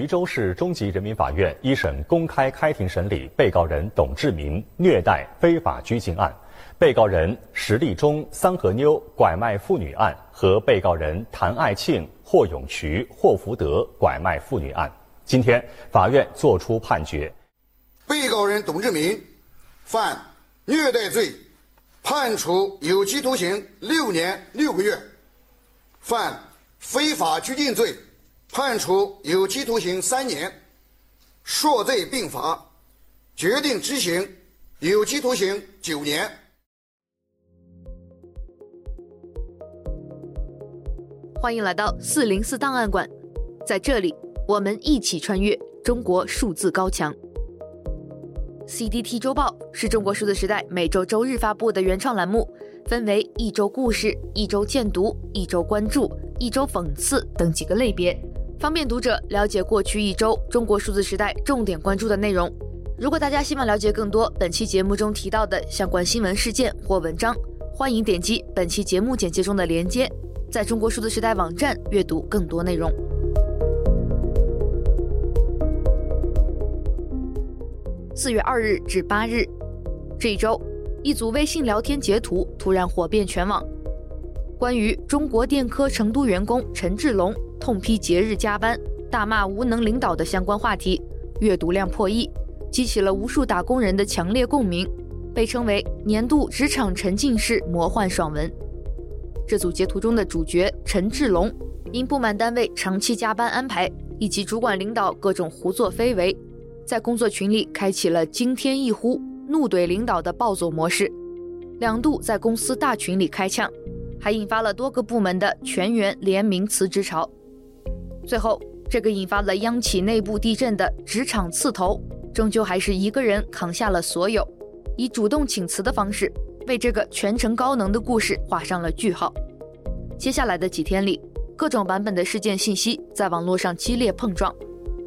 徐州市中级人民法院一审公开开庭审理被告人董志明虐待非法拘禁案、被告人石立忠三和妞拐卖妇女案和被告人谭爱庆、霍永渠、霍福德拐卖妇女案。今天，法院作出判决：被告人董志明犯虐待罪，判处有期徒刑六年六个月；犯非法拘禁罪。判处有期徒刑三年，数罪并罚，决定执行有期徒刑九年。欢迎来到四零四档案馆，在这里我们一起穿越中国数字高墙。CDT 周报是中国数字时代每周周日发布的原创栏目，分为一周故事、一周见读、一周关注、一周讽刺等几个类别。方便读者了解过去一周中国数字时代重点关注的内容。如果大家希望了解更多本期节目中提到的相关新闻事件或文章，欢迎点击本期节目简介中的链接，在中国数字时代网站阅读更多内容。四月二日至八日，这一周，一组微信聊天截图突然火遍全网，关于中国电科成都员工陈志龙。痛批节日加班、大骂无能领导的相关话题，阅读量破亿，激起了无数打工人的强烈共鸣，被称为年度职场沉浸式魔幻爽文。这组截图中的主角陈志龙，因不满单位长期加班安排以及主管领导各种胡作非为，在工作群里开启了惊天一呼、怒怼领导的暴走模式，两度在公司大群里开呛，还引发了多个部门的全员联名辞职潮。最后，这个引发了央企内部地震的职场刺头，终究还是一个人扛下了所有，以主动请辞的方式，为这个全程高能的故事画上了句号。接下来的几天里，各种版本的事件信息在网络上激烈碰撞，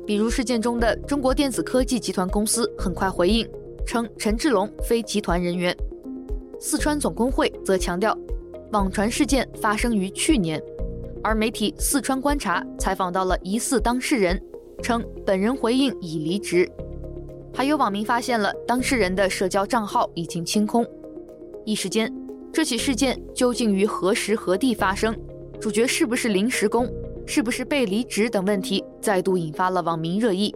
比如事件中的中国电子科技集团公司很快回应称陈志龙非集团人员，四川总工会则强调，网传事件发生于去年。而媒体四川观察采访到了疑似当事人，称本人回应已离职。还有网民发现了当事人的社交账号已经清空。一时间，这起事件究竟于何时何地发生？主角是不是临时工？是不是被离职等问题再度引发了网民热议。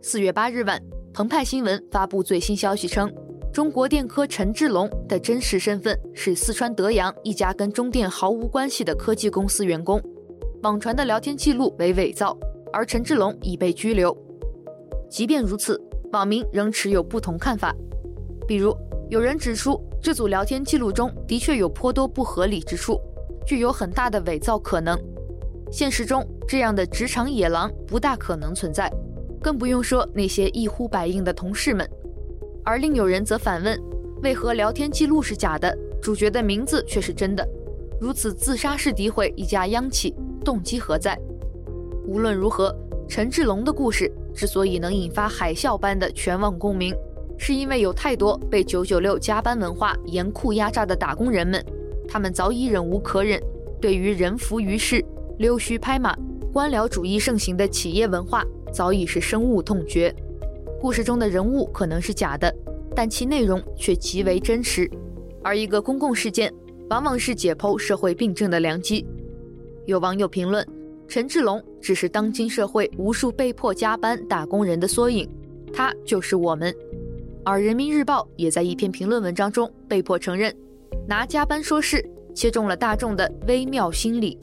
四月八日晚，澎湃新闻发布最新消息称。中国电科陈志龙的真实身份是四川德阳一家跟中电毫无关系的科技公司员工，网传的聊天记录为伪造，而陈志龙已被拘留。即便如此，网民仍持有不同看法。比如，有人指出这组聊天记录中的确有颇多不合理之处，具有很大的伪造可能。现实中，这样的职场野狼不大可能存在，更不用说那些一呼百应的同事们。而另有人则反问：为何聊天记录是假的，主角的名字却是真的？如此自杀式诋毁一家央企，动机何在？无论如何，陈志龙的故事之所以能引发海啸般的全网共鸣，是因为有太多被九九六加班文化严酷压榨的打工人们，他们早已忍无可忍，对于人浮于事、溜须拍马、官僚主义盛行的企业文化，早已是深恶痛绝。故事中的人物可能是假的，但其内容却极为真实。而一个公共事件，往往是解剖社会病症的良机。有网友评论：陈志龙只是当今社会无数被迫加班打工人的缩影，他就是我们。而人民日报也在一篇评论文章中被迫承认，拿加班说事，切中了大众的微妙心理。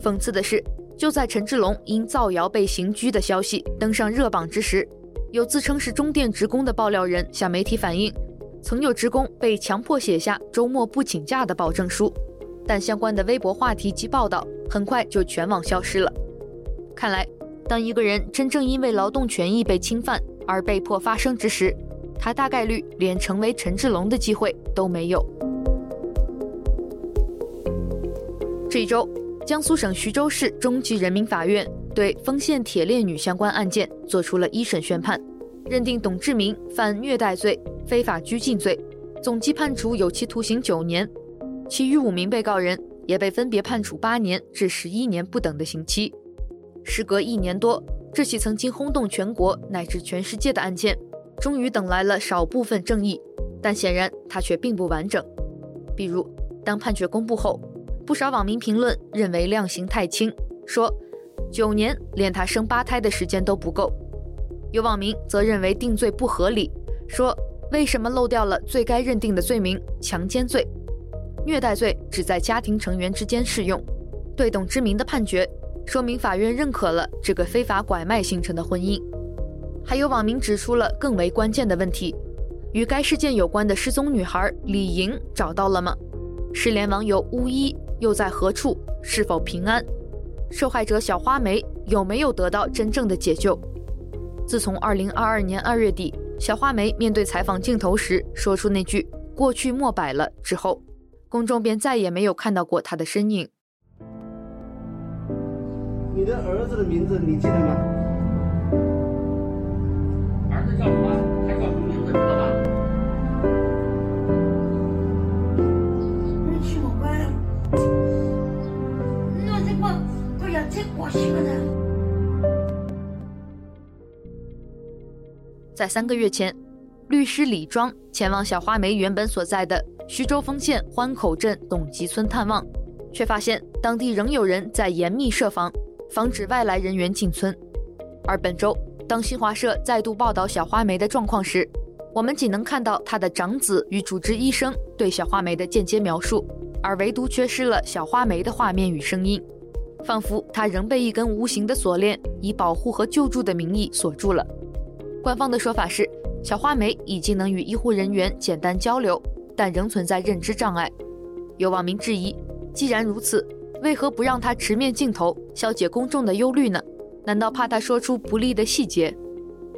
讽刺的是，就在陈志龙因造谣被刑拘的消息登上热榜之时，有自称是中电职工的爆料人向媒体反映，曾有职工被强迫写下周末不请假的保证书，但相关的微博话题及报道很快就全网消失了。看来，当一个人真正因为劳动权益被侵犯而被迫发声之时，他大概率连成为陈志龙的机会都没有。这一周，江苏省徐州市中级人民法院。对丰县铁链女相关案件作出了一审宣判，认定董志明犯虐待罪、非法拘禁罪，总计判处有期徒刑九年，其余五名被告人也被分别判处八年至十一年不等的刑期。时隔一年多，这起曾经轰动全国乃至全世界的案件，终于等来了少部分正义，但显然它却并不完整。比如，当判决公布后，不少网民评论认为量刑太轻，说九年连他生八胎的时间都不够；有网民则认为定罪不合理，说为什么漏掉了最该认定的罪名——强奸罪？虐待罪只在家庭成员之间适用。对董志明的判决，说明法院认可了这个非法拐卖形成的婚姻。还有网民指出了更为关键的问题：与该事件有关的失踪女孩李莹找到了吗？失联网友巫医又在何处？是否平安？受害者小花梅有没有得到真正的解救？自从2022年2月底，小花梅面对采访镜头时说出那句“过去莫摆了”之后，公众便再也没有看到过她的身影。你的儿子的名字你记得吗？儿子叫什么？他叫什么名字？知道吗？都要再过去了的。在三个月前，律师李庄前往小花梅原本所在的徐州丰县欢口镇董集村探望，却发现当地仍有人在严密设防。防止外来人员进村。而本周，当新华社再度报道小花梅的状况时，我们仅能看到她的长子与主治医生对小花梅的间接描述，而唯独缺失了小花梅的画面与声音，仿佛她仍被一根无形的锁链以保护和救助的名义锁住了。官方的说法是，小花梅已经能与医护人员简单交流，但仍存在认知障碍。有网民质疑，既然如此，为何不让他直面镜头，消解公众的忧虑呢？难道怕他说出不利的细节？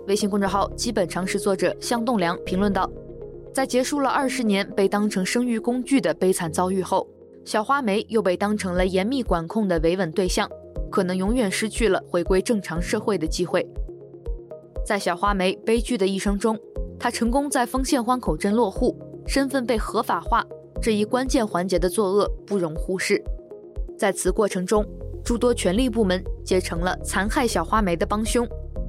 微信公众号基本常识作者向栋梁评论道：“在结束了二十年被当成生育工具的悲惨遭遇后，小花梅又被当成了严密管控的维稳对象，可能永远失去了回归正常社会的机会。”在小花梅悲剧的一生中，她成功在丰县欢口镇落户，身份被合法化，这一关键环节的作恶不容忽视。在此过程中，诸多权力部门结成了残害小花梅的帮凶。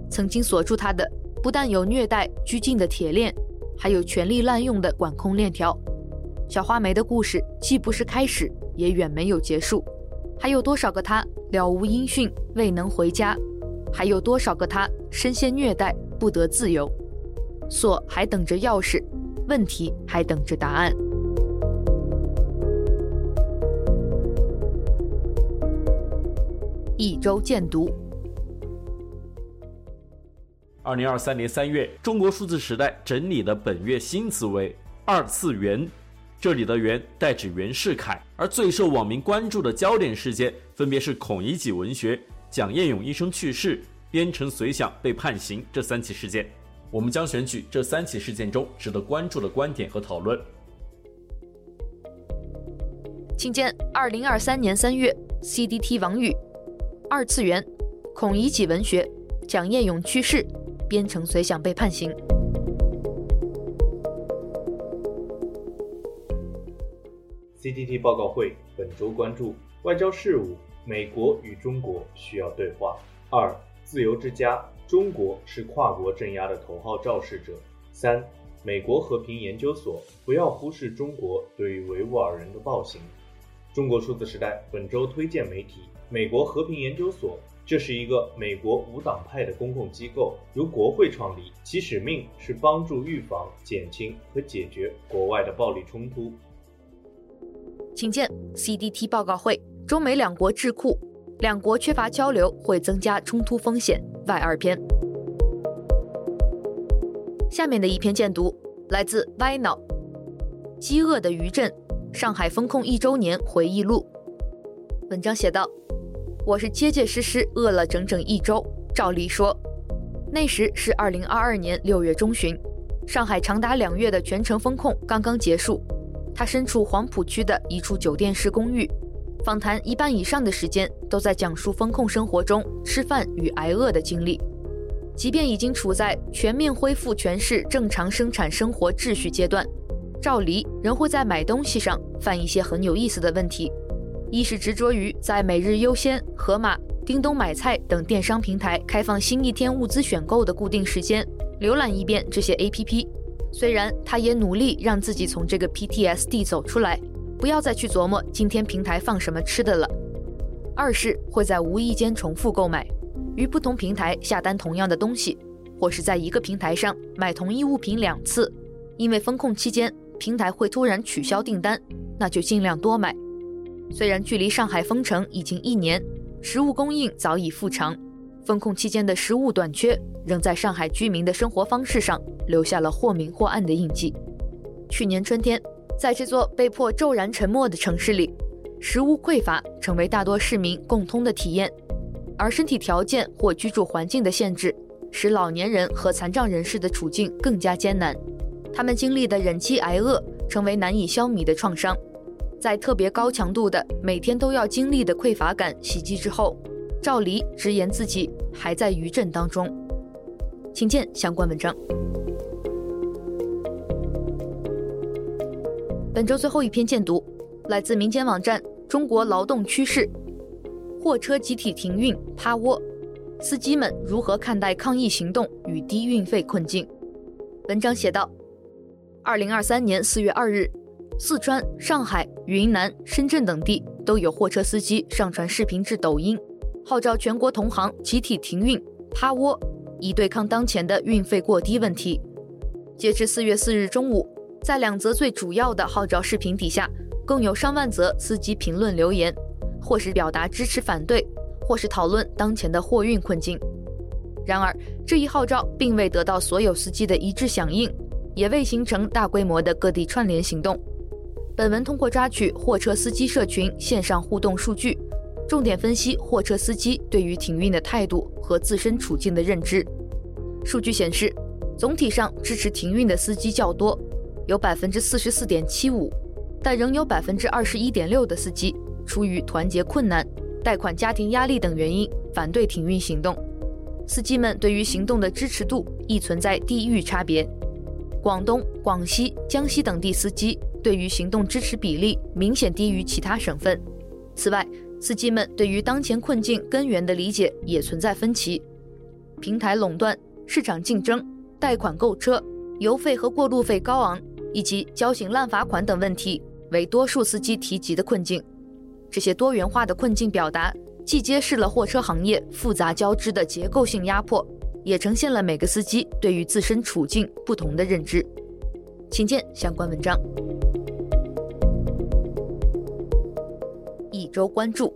曾经锁住她的，不但有虐待、拘禁的铁链，还有权力滥用的管控链条。小花梅的故事既不是开始，也远没有结束。还有多少个她了无音讯，未能回家？还有多少个她深陷虐待，不得自由？锁还等着钥匙，问题还等着答案。一周见读。二零二三年三月，中国数字时代整理的本月新词为“二次元”，这里的“袁”代指袁世凯。而最受网民关注的焦点事件，分别是孔乙己文学、蒋彦勇医生去世、边城随想被判刑这三起事件。我们将选取这三起事件中值得关注的观点和讨论。请见二零二三年三月，CDT 网语。二次元，孔乙己文学，蒋彦勇去世，边城随想被判刑。CDT 报告会本周关注外交事务，美国与中国需要对话。二，自由之家，中国是跨国镇压的头号肇事者。三，美国和平研究所，不要忽视中国对于维吾尔人的暴行。中国数字时代本周推荐媒体。美国和平研究所，这是一个美国无党派的公共机构，由国会创立，其使命是帮助预防、减轻和解决国外的暴力冲突。请见 CDT 报告会：中美两国智库，两国缺乏交流会增加冲突风险外二篇。下面的一篇荐读来自歪脑，饥饿的余震，上海封控一周年回忆录。文章写道。我是结结实实饿了整整一周。赵丽说，那时是二零二二年六月中旬，上海长达两月的全城封控刚刚结束。他身处黄浦区的一处酒店式公寓，访谈一半以上的时间都在讲述封控生活中吃饭与挨饿的经历。即便已经处在全面恢复全市正常生产生活秩序阶段，赵黎仍会在买东西上犯一些很有意思的问题。一是执着于在每日优先、盒马、叮咚买菜等电商平台开放新一天物资选购的固定时间，浏览一遍这些 APP。虽然他也努力让自己从这个 PTSD 走出来，不要再去琢磨今天平台放什么吃的了。二是会在无意间重复购买，于不同平台下单同样的东西，或是在一个平台上买同一物品两次，因为封控期间平台会突然取消订单，那就尽量多买。虽然距离上海封城已经一年，食物供应早已复常，封控期间的食物短缺仍在上海居民的生活方式上留下了或明或暗的印记。去年春天，在这座被迫骤然沉默的城市里，食物匮乏成为大多市民共通的体验，而身体条件或居住环境的限制，使老年人和残障人士的处境更加艰难。他们经历的忍饥挨饿，成为难以消弭的创伤。在特别高强度的每天都要经历的匮乏感袭击之后，赵黎直言自己还在余震当中。请见相关文章。本周最后一篇荐读，来自民间网站。中国劳动趋势，货车集体停运趴窝，司机们如何看待抗议行动与低运费困境？文章写道：二零二三年四月二日，四川、上海、云南、深圳等地都有货车司机上传视频至抖音，号召全国同行集体停运趴窝，以对抗当前的运费过低问题。截至四月四日中午，在两则最主要的号召视频底下。共有上万则司机评论留言，或是表达支持、反对，或是讨论当前的货运困境。然而，这一号召并未得到所有司机的一致响应，也未形成大规模的各地串联行动。本文通过抓取货车司机社群线上互动数据，重点分析货车司机对于停运的态度和自身处境的认知。数据显示，总体上支持停运的司机较多，有百分之四十四点七五。但仍有百分之二十一点六的司机出于团结困难、贷款、家庭压力等原因反对停运行动。司机们对于行动的支持度亦存在地域差别。广东、广西、江西等地司机对于行动支持比例明显低于其他省份。此外，司机们对于当前困境根源的理解也存在分歧。平台垄断、市场竞争、贷款购车、油费和过路费高昂，以及交警滥罚款等问题。为多数司机提及的困境，这些多元化的困境表达，既揭示了货车行业复杂交织的结构性压迫，也呈现了每个司机对于自身处境不同的认知。请见相关文章。一周关注。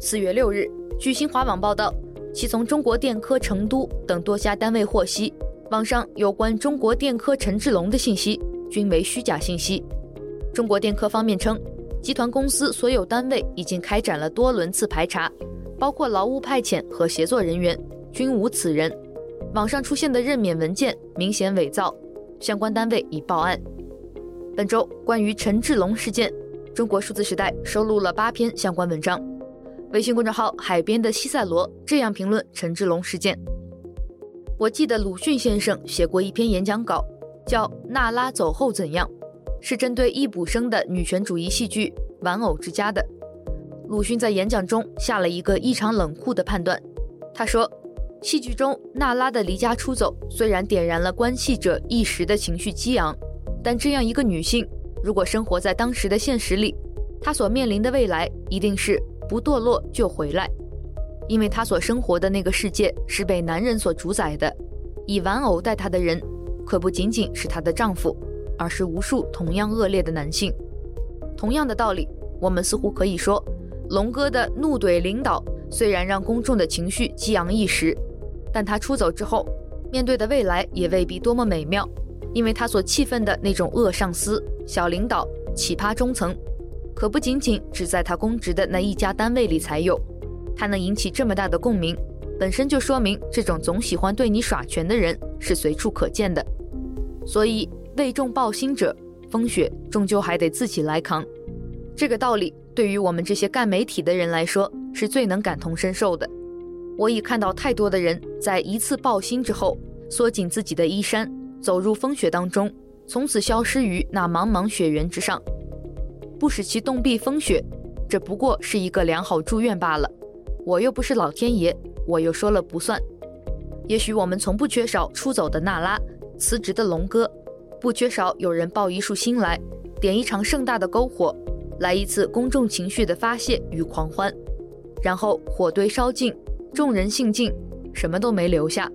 四月六日，据新华网报道，其从中国电科成都等多家单位获悉，网上有关中国电科陈志龙的信息均为虚假信息。中国电科方面称，集团公司所有单位已经开展了多轮次排查，包括劳务派遣和协作人员，均无此人。网上出现的任免文件明显伪造，相关单位已报案。本周关于陈志龙事件，中国数字时代收录了八篇相关文章。微信公众号“海边的西塞罗”这样评论陈志龙事件：我记得鲁迅先生写过一篇演讲稿，叫《娜拉走后怎样》。是针对易卜生的女权主义戏剧《玩偶之家》的。鲁迅在演讲中下了一个异常冷酷的判断。他说，戏剧中娜拉的离家出走虽然点燃了关系者一时的情绪激昂，但这样一个女性，如果生活在当时的现实里，她所面临的未来一定是不堕落就回来，因为她所生活的那个世界是被男人所主宰的，以玩偶待她的人，可不仅仅是她的丈夫。而是无数同样恶劣的男性。同样的道理，我们似乎可以说，龙哥的怒怼领导虽然让公众的情绪激昂一时，但他出走之后，面对的未来也未必多么美妙，因为他所气愤的那种恶上司、小领导、奇葩中层，可不仅仅只在他公职的那一家单位里才有。他能引起这么大的共鸣，本身就说明这种总喜欢对你耍权的人是随处可见的。所以。为众抱薪者，风雪终究还得自己来扛。这个道理对于我们这些干媒体的人来说，是最能感同身受的。我已看到太多的人在一次抱薪之后，缩紧自己的衣衫，走入风雪当中，从此消失于那茫茫雪原之上。不使其冻毙风雪，这不过是一个良好祝愿罢了。我又不是老天爷，我又说了不算。也许我们从不缺少出走的娜拉，辞职的龙哥，不缺少有人抱一束心来，点一场盛大的篝火，来一次公众情绪的发泄与狂欢，然后火堆烧尽，众人兴尽，什么都没留下。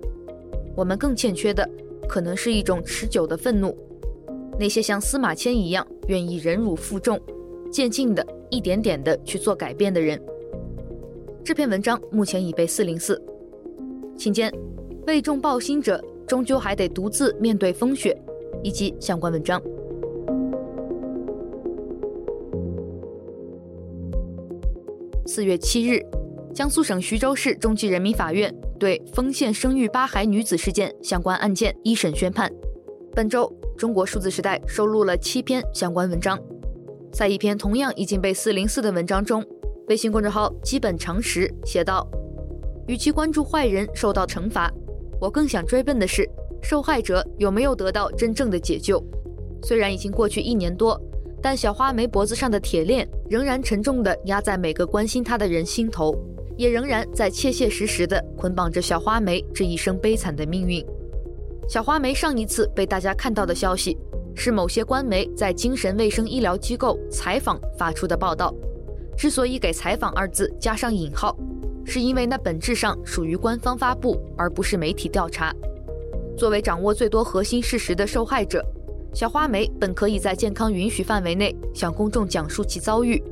我们更欠缺的，可能是一种持久的愤怒。那些像司马迁一样愿意忍辱负重，渐进的、一点点的去做改变的人。这篇文章目前已被四零四，请见为众抱薪者终究还得独自面对风雪，以及相关文章。四月七日，江苏省徐州市中级人民法院对丰县生育八孩女子事件相关案件一审宣判。本周。中国数字时代收录了七篇相关文章，在一篇同样已经被四零四的文章中，微信公众号基本常识写道：“与其关注坏人受到惩罚，我更想追问的是，受害者有没有得到真正的解救？虽然已经过去一年多，但小花梅脖子上的铁链仍然沉重地压在每个关心她的人心头，也仍然在切切实实地捆绑着小花梅这一生悲惨的命运。”小花梅上一次被大家看到的消息，是某些官媒在精神卫生医疗机构采访发出的报道。之所以给“采访”二字加上引号，是因为那本质上属于官方发布，而不是媒体调查。作为掌握最多核心事实的受害者，小花梅本可以在健康允许范围内向公众讲述其遭遇，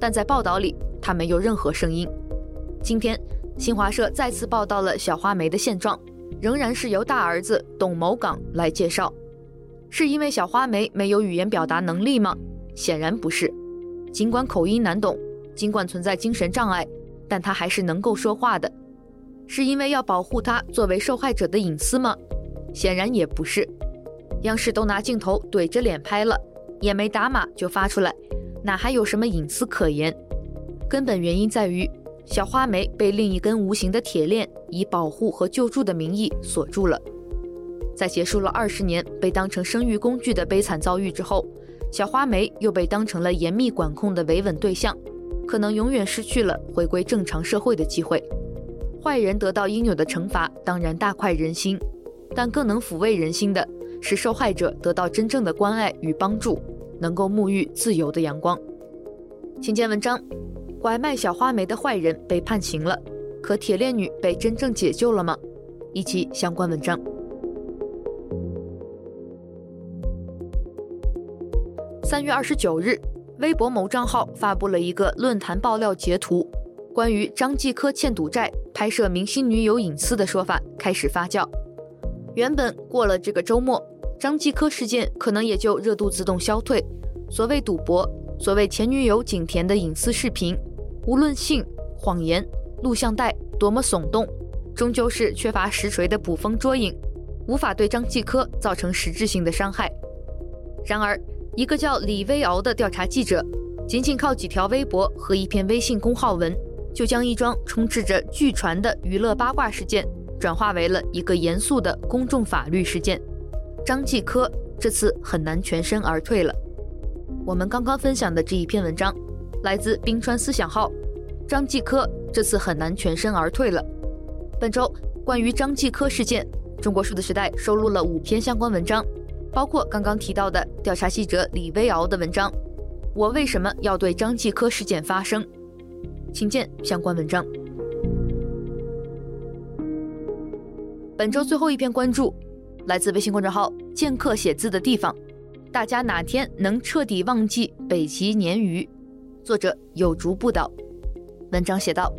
但在报道里，她没有任何声音。今天，新华社再次报道了小花梅的现状。仍然是由大儿子董某港来介绍，是因为小花梅没有语言表达能力吗？显然不是。尽管口音难懂，尽管存在精神障碍，但她还是能够说话的。是因为要保护她作为受害者的隐私吗？显然也不是。央视都拿镜头怼着脸拍了，也没打码就发出来，哪还有什么隐私可言？根本原因在于。小花梅被另一根无形的铁链以保护和救助的名义锁住了。在结束了二十年被当成生育工具的悲惨遭遇之后，小花梅又被当成了严密管控的维稳对象，可能永远失去了回归正常社会的机会。坏人得到应有的惩罚，当然大快人心，但更能抚慰人心的是受害者得到真正的关爱与帮助，能够沐浴自由的阳光。请见文章。拐卖小花梅的坏人被判刑了，可铁链女被真正解救了吗？以及相关文章。三月二十九日，微博某账号发布了一个论坛爆料截图，关于张继科欠赌债、拍摄明星女友隐私的说法开始发酵。原本过了这个周末，张继科事件可能也就热度自动消退。所谓赌博，所谓前女友景甜的隐私视频。无论性、谎言、录像带多么耸动，终究是缺乏实锤的捕风捉影，无法对张继科造成实质性的伤害。然而，一个叫李薇敖的调查记者，仅仅靠几条微博和一篇微信公号文，就将一桩充斥着据传的娱乐八卦事件，转化为了一个严肃的公众法律事件。张继科这次很难全身而退了。我们刚刚分享的这一篇文章。来自冰川思想号，张继科这次很难全身而退了。本周关于张继科事件，中国数字时代收录了五篇相关文章，包括刚刚提到的调查记者李薇敖的文章。我为什么要对张继科事件发声？请见相关文章。本周最后一篇关注，来自微信公众号“剑客写字的地方”，大家哪天能彻底忘记北极鲶鱼？作者有竹不倒，文章写道：“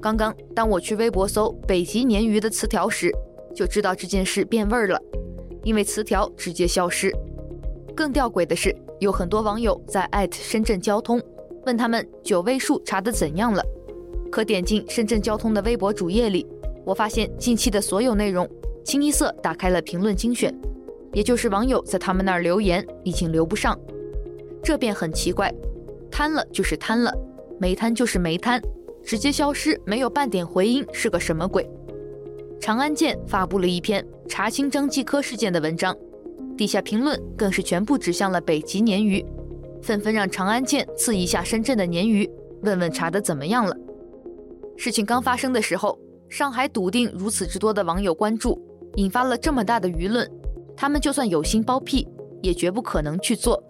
刚刚当我去微博搜‘北极鲶鱼’的词条时，就知道这件事变味儿了，因为词条直接消失。更吊诡的是，有很多网友在艾特深圳交通，问他们九位数查得怎样了。可点进深圳交通的微博主页里，我发现近期的所有内容清一色打开了评论精选，也就是网友在他们那儿留言已经留不上，这便很奇怪。”瘫了就是瘫了，没瘫就是没瘫，直接消失，没有半点回音，是个什么鬼？长安剑发布了一篇查清张继科事件的文章，底下评论更是全部指向了北极鲶鱼，纷纷让长安剑刺一下深圳的鲶鱼，问问查得怎么样了。事情刚发生的时候，上海笃定如此之多的网友关注，引发了这么大的舆论，他们就算有心包庇，也绝不可能去做。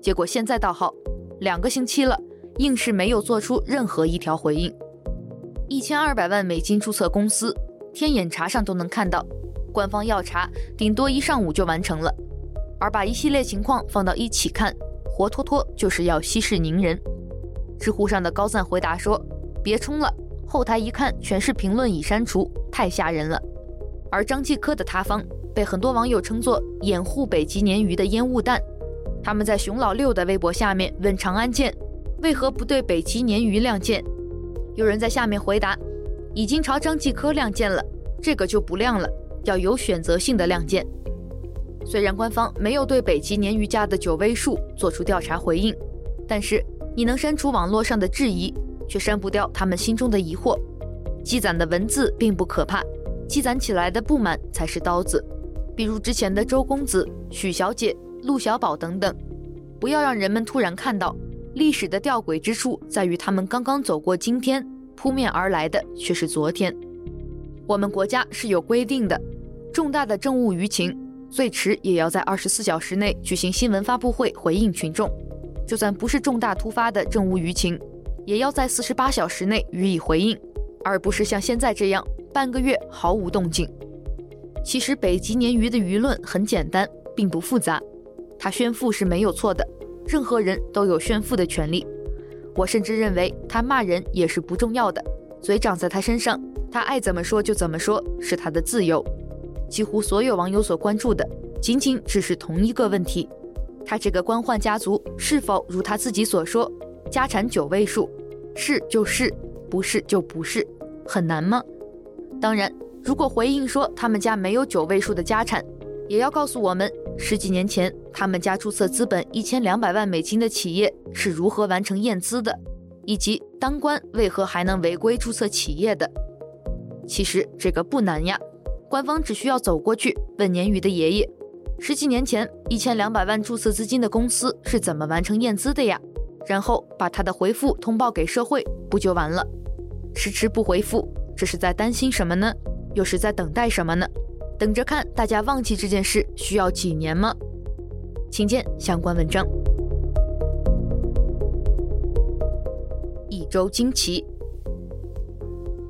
结果现在倒好，两个星期了，硬是没有做出任何一条回应。一千二百万美金注册公司，天眼查上都能看到，官方要查，顶多一上午就完成了。而把一系列情况放到一起看，活脱脱就是要息事宁人。知乎上的高赞回答说：“别冲了。”后台一看，全是评论已删除，太吓人了。而张继科的塌方被很多网友称作掩护北极鲶鱼的烟雾弹。他们在熊老六的微博下面问长安舰为何不对北极鲶鱼亮剑，有人在下面回答：已经朝张继科亮剑了，这个就不亮了，要有选择性的亮剑。虽然官方没有对北极鲶鱼家的九位数做出调查回应，但是你能删除网络上的质疑，却删不掉他们心中的疑惑。积攒的文字并不可怕，积攒起来的不满才是刀子。比如之前的周公子、许小姐、陆小宝等等，不要让人们突然看到历史的吊诡之处在于他们刚刚走过今天，扑面而来的却是昨天。我们国家是有规定的，重大的政务舆情，最迟也要在二十四小时内举行新闻发布会回应群众。就算不是重大突发的政务舆情。也要在四十八小时内予以回应，而不是像现在这样半个月毫无动静。其实北极鲶鱼的舆论很简单，并不复杂。他炫富是没有错的，任何人都有炫富的权利。我甚至认为他骂人也是不重要的，嘴长在他身上，他爱怎么说就怎么说，是他的自由。几乎所有网友所关注的，仅仅只是同一个问题：他这个官宦家族是否如他自己所说，家产九位数？是就是，不是就不是，很难吗？当然，如果回应说他们家没有九位数的家产，也要告诉我们十几年前他们家注册资本一千两百万美金的企业是如何完成验资的，以及当官为何还能违规注册企业的。其实这个不难呀，官方只需要走过去问鲶鱼的爷爷，十几年前一千两百万注册资金的公司是怎么完成验资的呀？然后把他的回复通报给社会，不就完了？迟迟不回复，这是在担心什么呢？又是在等待什么呢？等着看大家忘记这件事需要几年吗？请见相关文章。一周惊奇。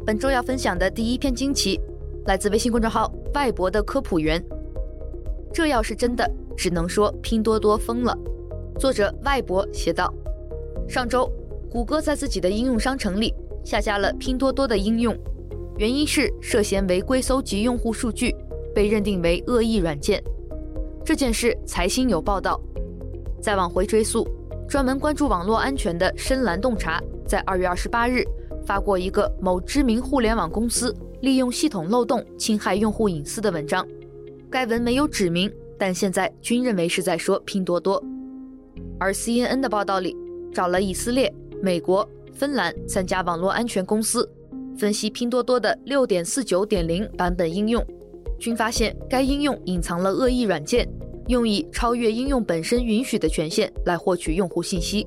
本周要分享的第一篇惊奇，来自微信公众号“外博的科普员”。这要是真的，只能说拼多多疯了。作者外博写道。上周，谷歌在自己的应用商城里下架了拼多多的应用，原因是涉嫌违规搜集用户数据，被认定为恶意软件。这件事财新有报道。再往回追溯，专门关注网络安全的深蓝洞察在二月二十八日发过一个某知名互联网公司利用系统漏洞侵害用户隐私的文章。该文没有指名，但现在均认为是在说拼多多。而 CNN 的报道里。找了以色列、美国、芬兰三家网络安全公司，分析拼多多的六点四九点零版本应用，均发现该应用隐藏了恶意软件，用以超越应用本身允许的权限来获取用户信息，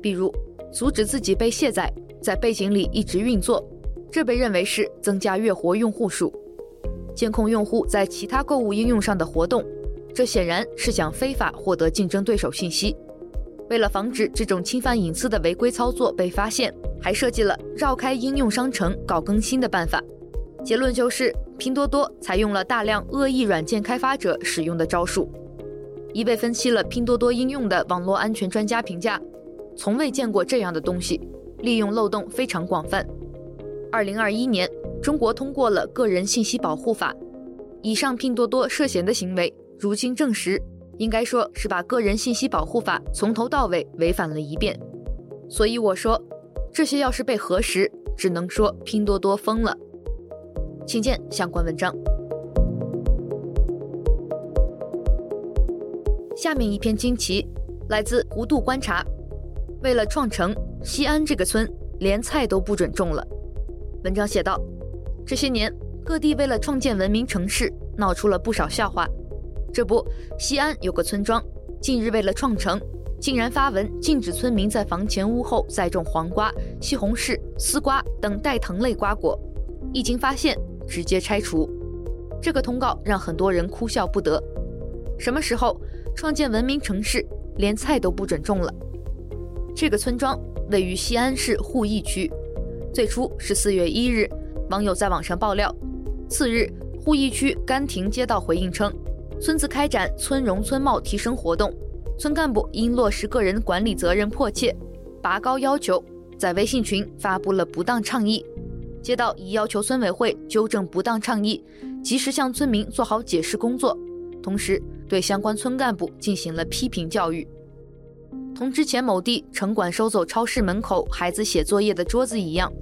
比如阻止自己被卸载，在背景里一直运作，这被认为是增加月活用户数；监控用户在其他购物应用上的活动，这显然是想非法获得竞争对手信息。为了防止这种侵犯隐私的违规操作被发现，还设计了绕开应用商城搞更新的办法。结论就是，拼多多采用了大量恶意软件开发者使用的招数。一位分析了拼多多应用的网络安全专家评价：从未见过这样的东西，利用漏洞非常广泛。二零二一年，中国通过了《个人信息保护法》，以上拼多多涉嫌的行为，如今证实。应该说是把个人信息保护法从头到尾违反了一遍，所以我说，这些要是被核实，只能说拼多多疯了。请见相关文章。下面一篇惊奇，来自弧度观察。为了创城，西安这个村连菜都不准种了。文章写道：这些年，各地为了创建文明城市，闹出了不少笑话。这不，西安有个村庄，近日为了创城，竟然发文禁止村民在房前屋后栽种黄瓜、西红柿、丝瓜等带藤类瓜果，一经发现直接拆除。这个通告让很多人哭笑不得。什么时候创建文明城市，连菜都不准种了？这个村庄位于西安市鄠邑区。最初是四月一日，网友在网上爆料，次日鄠邑区甘亭街道回应称，村子开展村容村貌提升活动，村干部因落实个人管理责任迫切，拔高要求，在微信群发布了不当倡议。街道已要求村委会纠正不当倡议，及时向村民做好解释工作，同时对相关村干部进行了批评教育。同之前某地城管收走超市门口孩子写作业的桌子一样，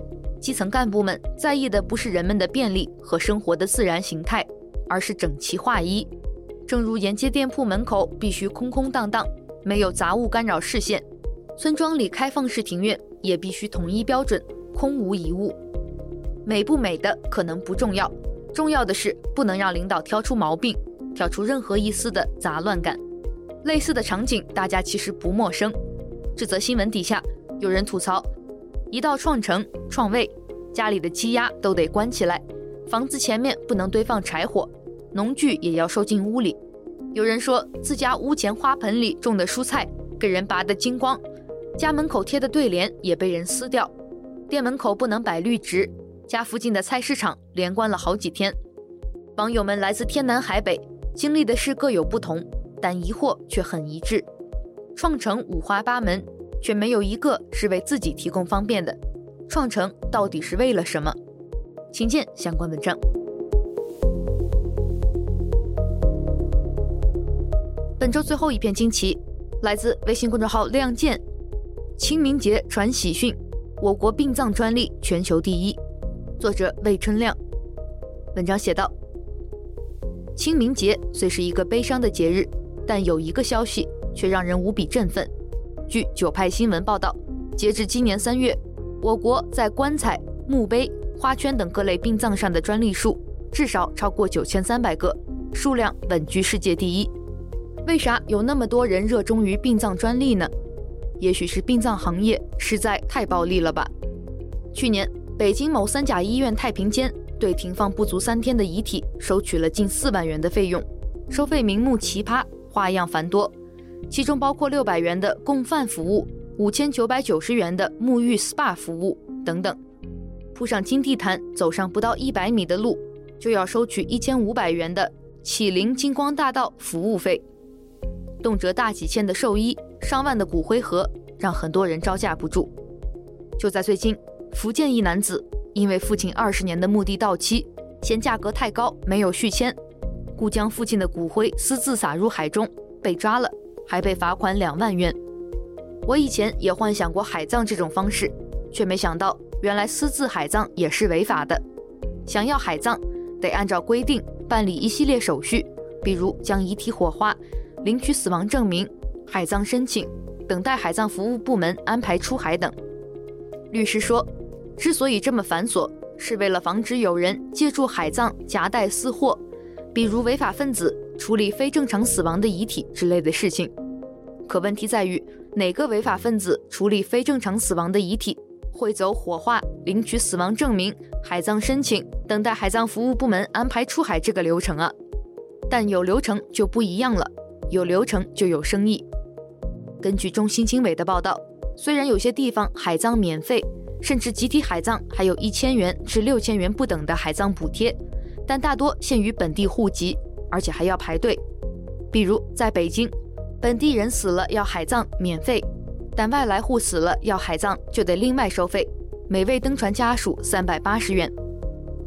基层干部们在意的不是人们的便利和生活的自然形态，而是整齐划一。正如沿街店铺门口必须空空荡荡，没有杂物干扰视线；村庄里开放式庭院也必须统一标准，空无一物。美不美的可能不重要，重要的是不能让领导挑出毛病，挑出任何一丝的杂乱感。类似的场景大家其实不陌生。这则新闻底下有人吐槽：一到创城创卫，家里的鸡鸭都得关起来，房子前面不能堆放柴火，农具也要收进屋里。有人说自家屋前花盆里种的蔬菜给人拔得精光，家门口贴的对联也被人撕掉，店门口不能摆绿植。家附近的菜市场连关了好几天，网友们来自天南海北，经历的事各有不同，但疑惑却很一致。创城五花八门，却没有一个是为自己提供方便的。创城到底是为了什么？请见相关文章。本周最后一篇惊奇，来自微信公众号“亮剑”。清明节传喜讯，我国殡葬专利全球第一。作者魏春亮，文章写道：清明节虽是一个悲伤的节日，但有一个消息却让人无比振奋。据九派新闻报道，截至今年三月，我国在棺材、墓碑、花圈等各类殡葬上的专利数至少超过九千三百个，数量稳居世界第一。为啥有那么多人热衷于殡葬专利呢？也许是殡葬行业实在太暴利了吧。去年。北京某三甲医院太平间对停放不足三天的遗体收取了近四万元的费用，收费名目奇葩，花样繁多，其中包括六百元的供饭服务、五千九百九十元的沐浴 SPA 服务等等。铺上金地毯，走上不到一百米的路，就要收取一千五百元的启灵金光大道服务费，动辄大几千的寿衣，上万的骨灰盒，让很多人招架不住。就在最近。福建一男子因为父亲二十年的墓地到期，嫌价格太高，没有续签，故将父亲的骨灰私自撒入海中，被抓了，还被罚款两万元。我以前也幻想过海葬这种方式，却没想到原来私自海葬也是违法的。想要海葬，得按照规定办理一系列手续，比如将遗体火化、领取死亡证明、海葬申请、等待海葬服务部门安排出海等。律师说。之所以这么繁琐，是为了防止有人借助海葬夹带私货，比如违法分子处理非正常死亡的遗体之类的事情。可问题在于，哪个违法分子处理非正常死亡的遗体会走火化、领取死亡证明、海葬申请、等待海葬服务部门安排出海这个流程啊？但有流程就不一样了，有流程就有生意。根据中新经纬的报道，虽然有些地方海葬免费。甚至集体海葬还有一千元至六千元不等的海葬补贴，但大多限于本地户籍，而且还要排队。比如在北京，本地人死了要海葬免费，但外来户死了要海葬就得另外收费，每位登船家属三百八十元。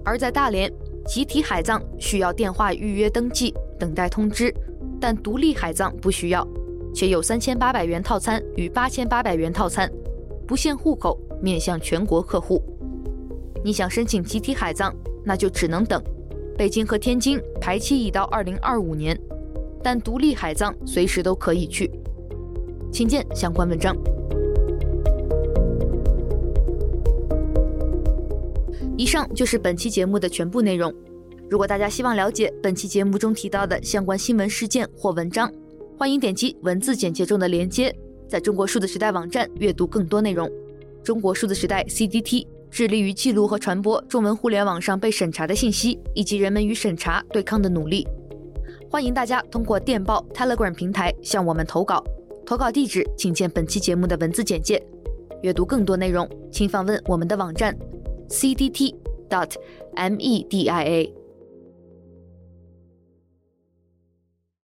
而在大连，集体海葬需要电话预约登记，等待通知，但独立海葬不需要，且有三千八百元套餐与八千八百元套餐，不限户口。面向全国客户，你想申请集体海葬，那就只能等。北京和天津排期已到二零二五年，但独立海葬随时都可以去。请见相关文章。以上就是本期节目的全部内容。如果大家希望了解本期节目中提到的相关新闻事件或文章，欢迎点击文字简介中的链接。在中国数字时代网站阅读更多内容。中国数字时代 （CDT） 致力于记录和传播中文互联网上被审查的信息，以及人们与审查对抗的努力。欢迎大家通过电报 Telegram 平台向我们投稿，投稿地址请见本期节目的文字简介。阅读更多内容，请访问我们的网站 c d t dot m e d i a。